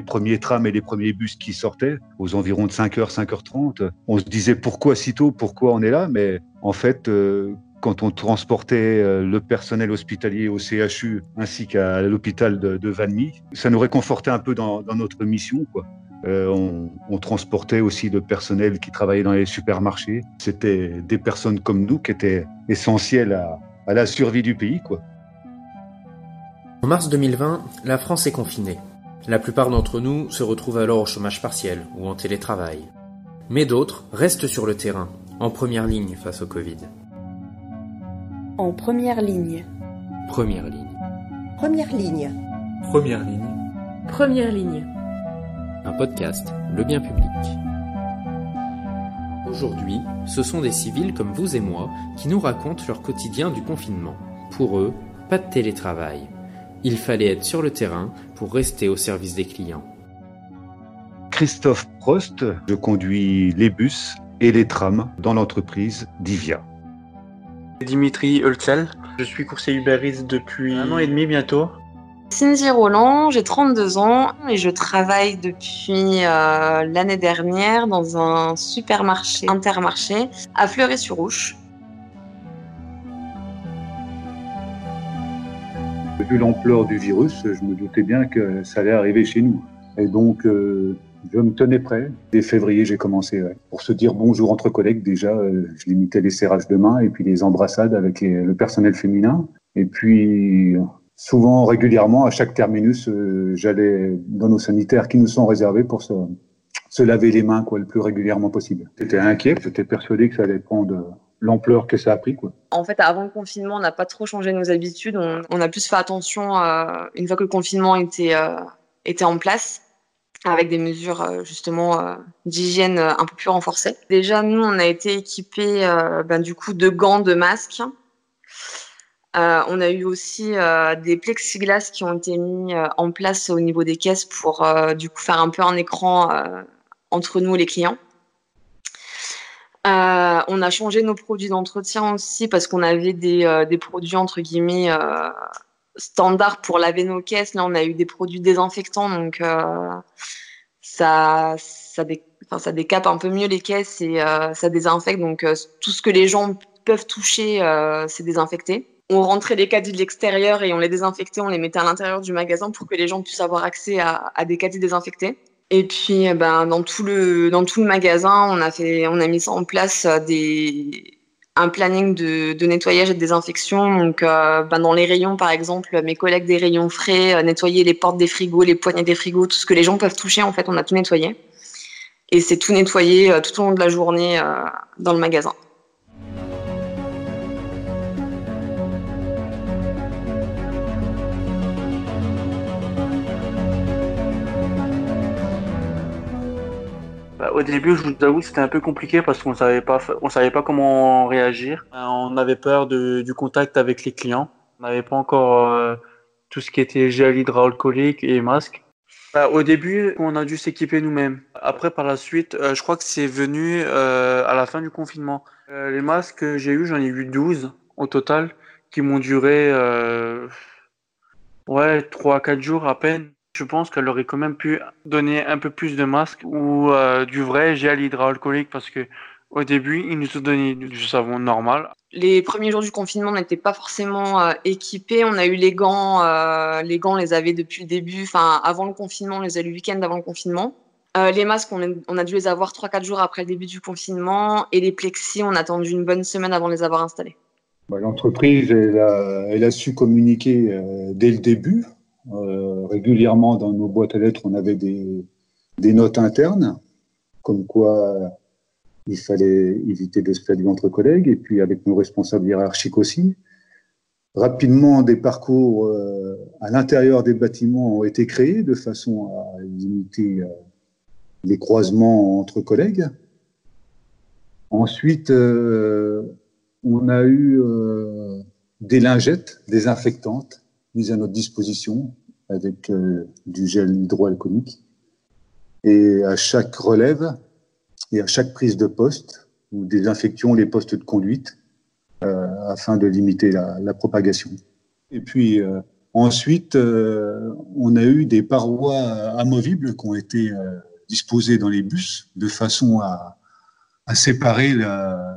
Les premiers trams et les premiers bus qui sortaient, aux environs de 5h, 5h30, on se disait pourquoi si tôt, pourquoi on est là, mais en fait, euh, quand on transportait euh, le personnel hospitalier au CHU ainsi qu'à l'hôpital de, de Valmy, ça nous réconfortait un peu dans, notre mission. Quoi. Euh, on, on, transportait aussi le personnel qui travaillait dans les supermarchés. C'était des personnes comme nous qui étaient essentielles à, à la survie du pays. Quoi. En mars 2020, la France est confinée. La plupart d'entre nous se retrouvent alors au chômage partiel ou en télétravail. Mais d'autres restent sur le terrain, en première ligne face au Covid. En première ligne. Première ligne. Première ligne. Première ligne. Première ligne. Un podcast, le bien public. Aujourd'hui, ce sont des civils comme vous et moi qui nous racontent leur quotidien du confinement. Pour eux, pas de télétravail. Il fallait être sur le terrain pour rester au service des clients. Christophe Prost, je conduis les bus et les trams dans l'entreprise Divia. Dimitri Holzel, je suis coursier Uber Eats depuis un an et demi bientôt. Cindy Roland, j'ai 32 ans et je travaille depuis euh, l'année dernière dans un supermarché intermarché à Fleury-sur-Ouche. Vu l'ampleur du virus, je me doutais bien que ça allait arriver chez nous. Et donc, euh, je me tenais prêt. Dès février, j'ai commencé pour se dire bonjour entre collègues. Déjà, euh, je limitais les serrages de main et puis les embrassades avec le personnel féminin. Et puis, souvent, régulièrement, à chaque terminus, euh, j'allais dans nos sanitaires qui nous sont réservés pour se, se laver les mains quoi, le plus régulièrement possible. J'étais inquiet, j'étais persuadé que ça allait prendre l'ampleur que ça a pris. Quoi. En fait, avant le confinement, on n'a pas trop changé nos habitudes. On, a plus fait attention euh, une fois que le confinement était, euh, était en place avec des mesures euh, justement d'hygiène un peu plus renforcées. Déjà, nous, on a été équipés ben, du coup de gants, de masques. on a eu aussi des plexiglas qui ont été mis en place au niveau des caisses pour du coup faire un peu un écran entre nous et les clients. Euh, on a changé nos produits d'entretien aussi parce qu'on avait des, euh, des, produits entre guillemets euh, standards pour laver nos caisses. Là, on a eu des produits désinfectants, donc ça, ça, enfin, ça, décape un peu mieux les caisses et ça désinfecte. Donc tout ce que les gens peuvent toucher, c'est désinfecté. On rentrait les caddies de l'extérieur et on les désinfectait, on les mettait à l'intérieur du magasin pour que les gens puissent avoir accès à, à des caddies désinfectés. Et puis, eh ben, dans tout le magasin, on a fait, on a mis en place euh, des un planning de, nettoyage et de désinfection. Donc, euh, ben, dans les rayons, par exemple, mes collègues des rayons frais euh, nettoyer les portes des frigos, les poignées des frigos, tout ce que les gens peuvent toucher. En fait, on a tout nettoyé. Et c'est tout nettoyé tout au long de la journée dans le magasin. Au début, je vous avoue, c'était un peu compliqué parce qu'on savait pas, on savait pas comment réagir. On avait peur de, du contact avec les clients. On n'avait pas encore euh, tout ce qui était gel hydroalcoolique et masque. Bah, au début, on a dû s'équiper nous-mêmes. Après, par la suite, euh, je crois que c'est venu euh, à la fin du confinement. Euh, les masques que j'ai eu, j'en ai eu 12 au total, qui m'ont duré ouais 3-4 jours à peine. Je pense qu'elle aurait quand même pu donner un peu plus de masques ou euh, du vrai gel hydroalcoolique parce que au début, ils nous ont donné du savon normal. Les premiers jours du confinement, on n'était pas forcément euh, équipés. On a eu les gants, euh, les gants, on les avait depuis le début, enfin avant le confinement, on les a eu le week-end avant le confinement. Euh, les masques, on a, on a dû les avoir 3-4 jours après le début du confinement. Et les plexis, on a attendu une bonne semaine avant de les avoir installés. Bah, L'entreprise, elle a, elle a, su communiquer euh, dès le début. Euh, régulièrement, dans nos boîtes à lettres, on avait des, des notes internes, comme quoi il fallait éviter de se faire entre collègues, et puis avec nos responsables hiérarchiques aussi. Rapidement, des parcours euh, à l'intérieur des bâtiments ont été créés de façon à limiter euh, les croisements entre collègues. Ensuite, on a eu des lingettes désinfectantes mises à notre disposition avec du gel hydroalcoolique. Et à chaque relève et à chaque prise de poste, nous désinfections les postes de conduite euh, afin de limiter la, propagation. Et puis euh, ensuite, euh, on a eu des parois amovibles qui ont été disposées dans les bus de façon à, séparer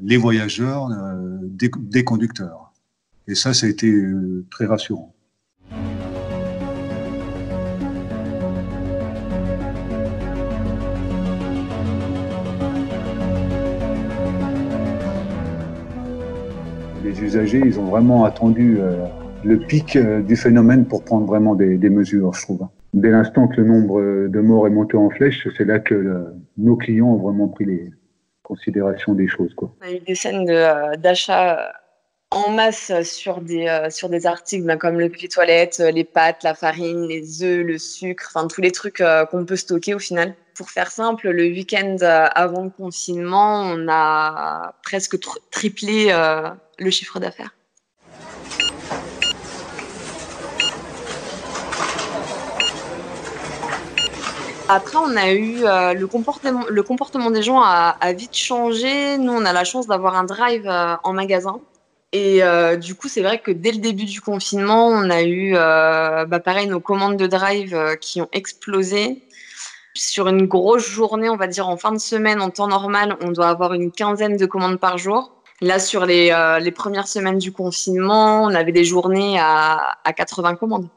les voyageurs des, conducteurs. Et ça, ça a été très rassurant. Les usagers, ils ont vraiment attendu euh, le pic euh, du phénomène pour prendre vraiment des, mesures, je trouve. Dès l'instant que le nombre de morts est monté en flèche, c'est là que nos clients ont vraiment pris les considérations des choses. Quoi. On a eu des scènes euh, d'achat en masse sur des, sur des articles ben, comme le papier toilette, les pâtes, la farine, les œufs, le sucre, enfin tous les trucs qu'on peut stocker au final. Pour faire simple, le week-end avant le confinement, on a presque triplé le chiffre d'affaires. Après, on a eu euh, le, comportement, le comportement des gens a, vite changé. Nous, on a la chance d'avoir un drive euh, en magasin. Et euh, du coup, c'est vrai que dès le début du confinement, on a eu, bah, pareil, nos commandes de drive qui ont explosé. Sur une grosse journée, on va dire en fin de semaine, en temps normal, on doit avoir une quinzaine de commandes par jour. Là, sur les, euh, les, premières semaines du confinement, on avait des journées à, à 80 commandes.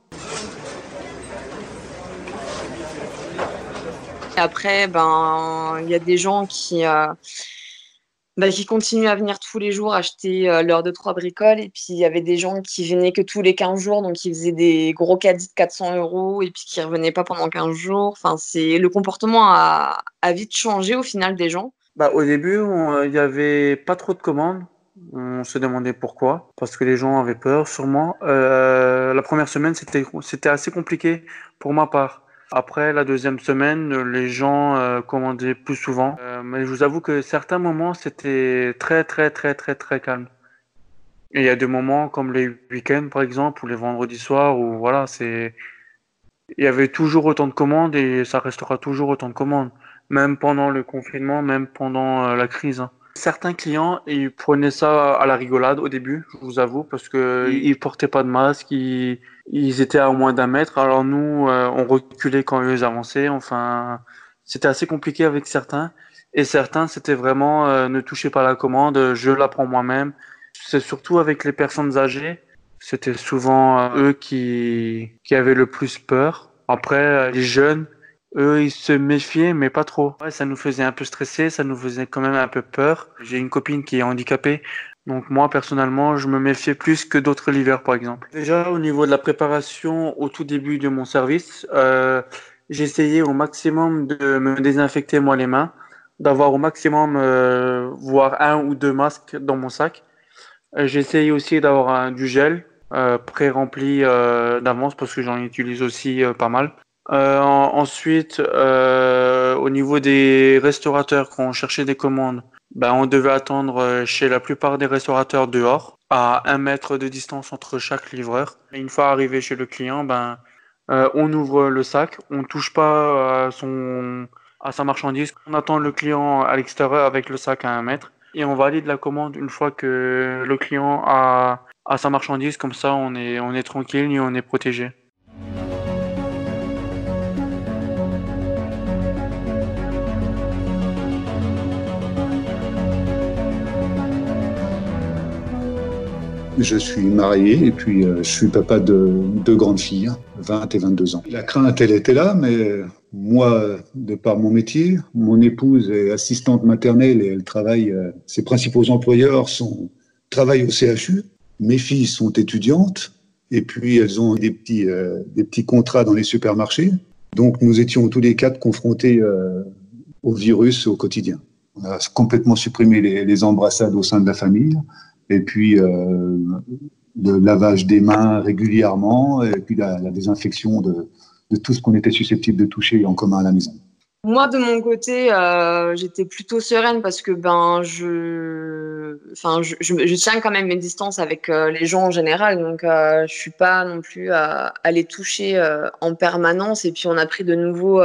Après, ben, il y a des gens qui, euh, ben, qui continuent à venir tous les jours acheter euh, leurs deux trois bricoles. Et puis il y avait des gens qui venaient que tous les 15 jours, donc ils faisaient des gros caddies de 400 euros et puis qui revenaient pas pendant 15 jours. Enfin, le comportement a, a vite changé au final des gens. Bah, au début, il n'y avait pas trop de commandes. On se demandait pourquoi, parce que les gens avaient peur, sûrement. Euh, la première semaine, c'était c'était assez compliqué pour ma part. Après la deuxième semaine, les gens euh, commandaient plus souvent. Euh, mais je vous avoue que certains moments, c'était très très très très très calme. Et il y a des moments comme les week-ends, par exemple, ou les vendredis soirs, où voilà, c'est il y avait toujours autant de commandes et ça restera toujours autant de commandes même pendant le confinement, même pendant euh, la crise. Hein. Certains clients, ils prenaient ça à la rigolade au début, je vous avoue, parce que ils portaient pas de masque, ils, ils étaient à moins d'un mètre. Alors nous, euh, on reculait quand eux avançaient. Enfin, c'était assez compliqué avec certains. Et certains, c'était vraiment euh, ne touchez pas la commande, je la prends moi-même. C'est surtout avec les personnes âgées. C'était souvent eux qui, qui avaient le plus peur. Après, les jeunes, eux, ils se méfiaient, mais pas trop. Ouais, ça nous faisait un peu stresser, ça nous faisait quand même un peu peur. J'ai une copine qui est handicapée, donc moi, personnellement, je me méfiais plus que d'autres l'hiver, par exemple. Déjà, au niveau de la préparation, au tout début de mon service, euh, j'essayais au maximum de me désinfecter moi les mains, d'avoir au maximum, euh, voire un ou deux masques dans mon sac. Euh, j'essayais aussi d'avoir du gel euh, pré-rempli euh, d'avance parce que j'en utilise aussi pas mal. Euh, ensuite, euh, au niveau des restaurateurs, quand on cherchait des commandes, ben, on devait attendre euh, chez la plupart des restaurateurs dehors, à un mètre de distance entre chaque livreur. Et une fois arrivé chez le client, ben, euh, on ouvre le sac, on touche pas à, son, à sa marchandise, on attend le client à l'extérieur avec le sac à un mètre et on valide la commande une fois que le client a, a sa marchandise. Comme ça, on est, on est tranquille et on est protégé. Je suis marié et puis euh, je suis papa de deux grandes filles, 20 et 22 ans. La crainte, elle était là, mais moi, de par mon métier, mon épouse est assistante maternelle et elle travaille, euh, ses principaux employeurs travaillent au CHU. Mes filles sont étudiantes et puis elles ont des petits, euh, des petits contrats dans les supermarchés. Donc nous étions tous les quatre confrontés au virus au quotidien. On a complètement supprimé les embrassades au sein de la famille. Et puis, euh, de lavage des mains régulièrement et puis la, désinfection de, tout ce qu'on était susceptible de toucher en commun à la maison. Moi, de mon côté, euh, j'étais plutôt sereine parce que ben je, enfin, je, tiens quand même mes distances avec euh, les gens en général, donc euh, je suis pas non plus à, à les toucher en permanence. Et puis on a pris de nouveaux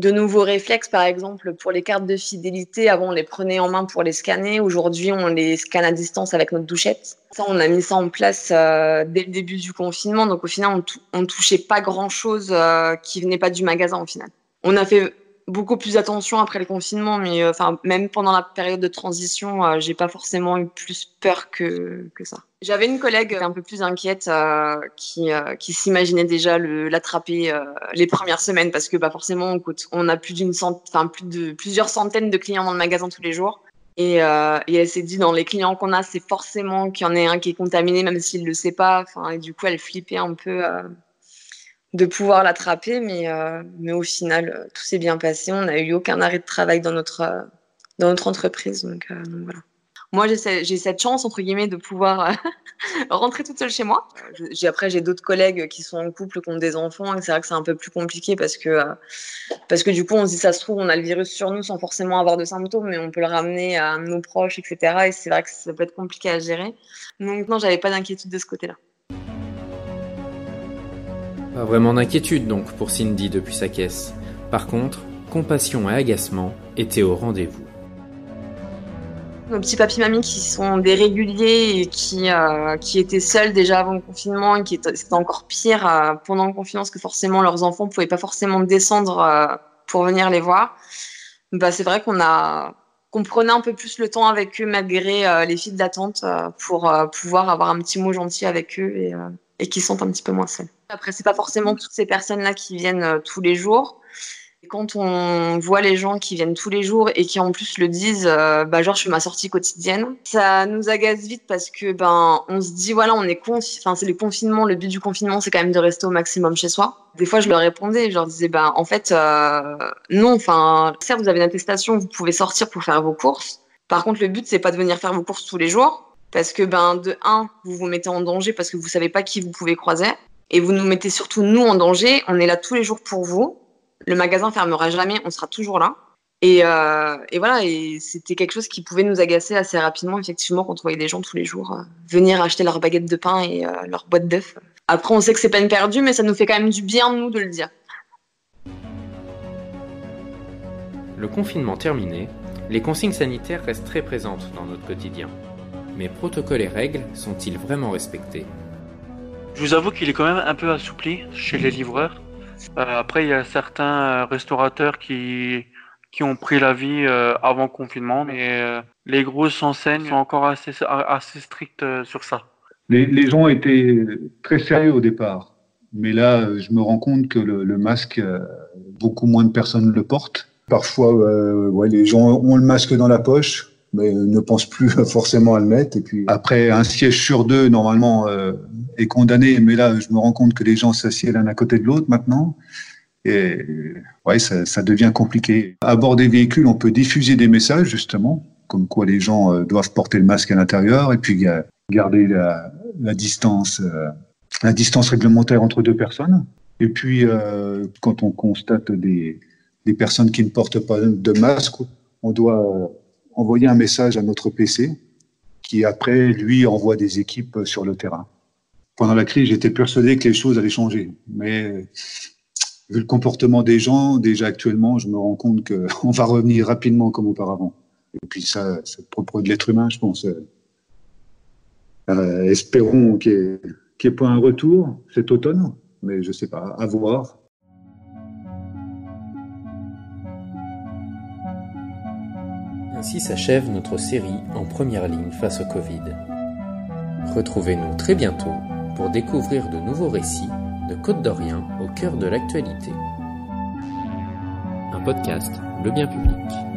de nouveaux réflexes, par exemple, pour les cartes de fidélité. Avant, on les prenait en main pour les scanner. Aujourd'hui, on les scanne à distance avec notre douchette. Ça, on a mis ça en place euh, dès le début du confinement. Donc, au final, on, ne touchait pas grand-chose euh, qui venait pas du magasin, au final. On a fait beaucoup plus attention après le confinement, mais euh, enfin même pendant la période de transition, j'ai pas forcément eu plus peur que, que ça. J'avais une collègue un peu plus inquiète euh, qui, qui s'imaginait déjà l'attraper les premières semaines parce que bah forcément on, on a plus d'une enfin plus de plusieurs centaines de clients dans le magasin tous les jours. Et, et elle s'est dit dans les clients qu'on a, c'est forcément qu'il y en ait un qui est contaminé, même s'il le sait pas. Enfin, et du coup, elle flippait un peu de pouvoir l'attraper, mais, euh, mais au final, euh, tout s'est bien passé. On n'a eu aucun arrêt de travail dans notre, euh, dans notre entreprise. Donc, voilà. Moi, j'ai cette chance, entre guillemets, de pouvoir rentrer toute seule chez moi. J'ai, après, j'ai d'autres collègues qui sont en couple, qui ont des enfants, et c'est vrai que c'est un peu plus compliqué parce que, parce que du coup, on se dit, ça se trouve, on a le virus sur nous sans forcément avoir de symptômes, mais on peut le ramener à nos proches, etc. Et c'est vrai que ça peut être compliqué à gérer. Donc, non, j'avais pas d'inquiétude de ce côté-là. Pas vraiment d'inquiétude donc pour Cindy depuis sa caisse. Par contre, compassion et agacement étaient au rendez-vous. Nos petits papis-mamies qui sont des réguliers et qui, euh, qui étaient seuls déjà avant le confinement et qui c'était encore pire euh, pendant le confinement parce que forcément leurs enfants ne pouvaient pas forcément descendre euh, pour venir les voir. Bah, c'est vrai qu'on a qu'on prenait un peu plus le temps avec eux malgré les files d'attente pour pouvoir avoir un petit mot gentil avec eux et, et qu'ils sont un petit peu moins seuls. Après, c'est pas forcément toutes ces personnes-là qui viennent tous les jours. Quand on voit les gens qui viennent tous les jours et qui en plus le disent, euh, bah genre je fais ma sortie quotidienne, ça nous agace vite parce que ben on se dit voilà on est enfin c'est le confinement, le but du confinement c'est quand même de rester au maximum chez soi. Des fois je leur répondais, je leur disais ben en fait euh, non, enfin certes vous avez une attestation, vous pouvez sortir pour faire vos courses. Par contre le but c'est pas de venir faire vos courses tous les jours parce que ben de un vous vous mettez en danger parce que vous savez pas qui vous pouvez croiser et vous nous mettez surtout nous en danger. On est là tous les jours pour vous. Le magasin fermera jamais, on sera toujours là. Et, euh, et voilà, et c'était quelque chose qui pouvait nous agacer assez rapidement, effectivement, quand on voyait des gens tous les jours euh, venir acheter leur baguette de pain et euh, leur boîte d'œufs. Après, on sait que c'est peine perdue, mais ça nous fait quand même du bien, nous, de le dire. Le confinement terminé, les consignes sanitaires restent très présentes dans notre quotidien. Mais protocoles et règles sont-ils vraiment respectés? Je vous avoue qu'il est quand même un peu assoupli chez les livreurs. Euh, après, il y a certains euh, restaurateurs qui, qui ont pris la vie euh, avant le confinement, mais les grosses enseignes sont encore assez, assez strictes sur ça. Les, gens étaient très sérieux au départ, mais là, je me rends compte que le, masque, beaucoup moins de personnes le portent. Parfois, les gens ont le masque dans la poche, mais ne pensent plus forcément à le mettre. Et puis après, un siège sur deux, normalement, euh, est condamné. Mais là, je me rends compte que les gens s'assiedent l'un à côté de l'autre maintenant. Et ouais, ça, ça, devient compliqué. À bord des véhicules, on peut diffuser des messages, justement, comme quoi les gens euh, doivent porter le masque à l'intérieur et puis garder la, la distance, euh, la distance réglementaire entre deux personnes. Et puis, quand on constate des, des personnes qui ne portent pas de masque, on doit envoyer un message à notre PC qui après, lui, envoie des équipes sur le terrain. Pendant la crise, j'étais persuadé que les choses allaient changer. Mais vu le comportement des gens, déjà actuellement, je me rends compte qu'on va revenir rapidement comme auparavant. Et puis ça, c'est propre de l'être humain, je pense. Euh, espérons qu'il n'y ait, pas un retour cet automne, mais je ne sais pas, à voir. Ainsi s'achève notre série en première ligne face au Covid. Retrouvez-nous très bientôt pour découvrir de nouveaux récits de Côte d'Orient au cœur de l'actualité. Un podcast, le bien public.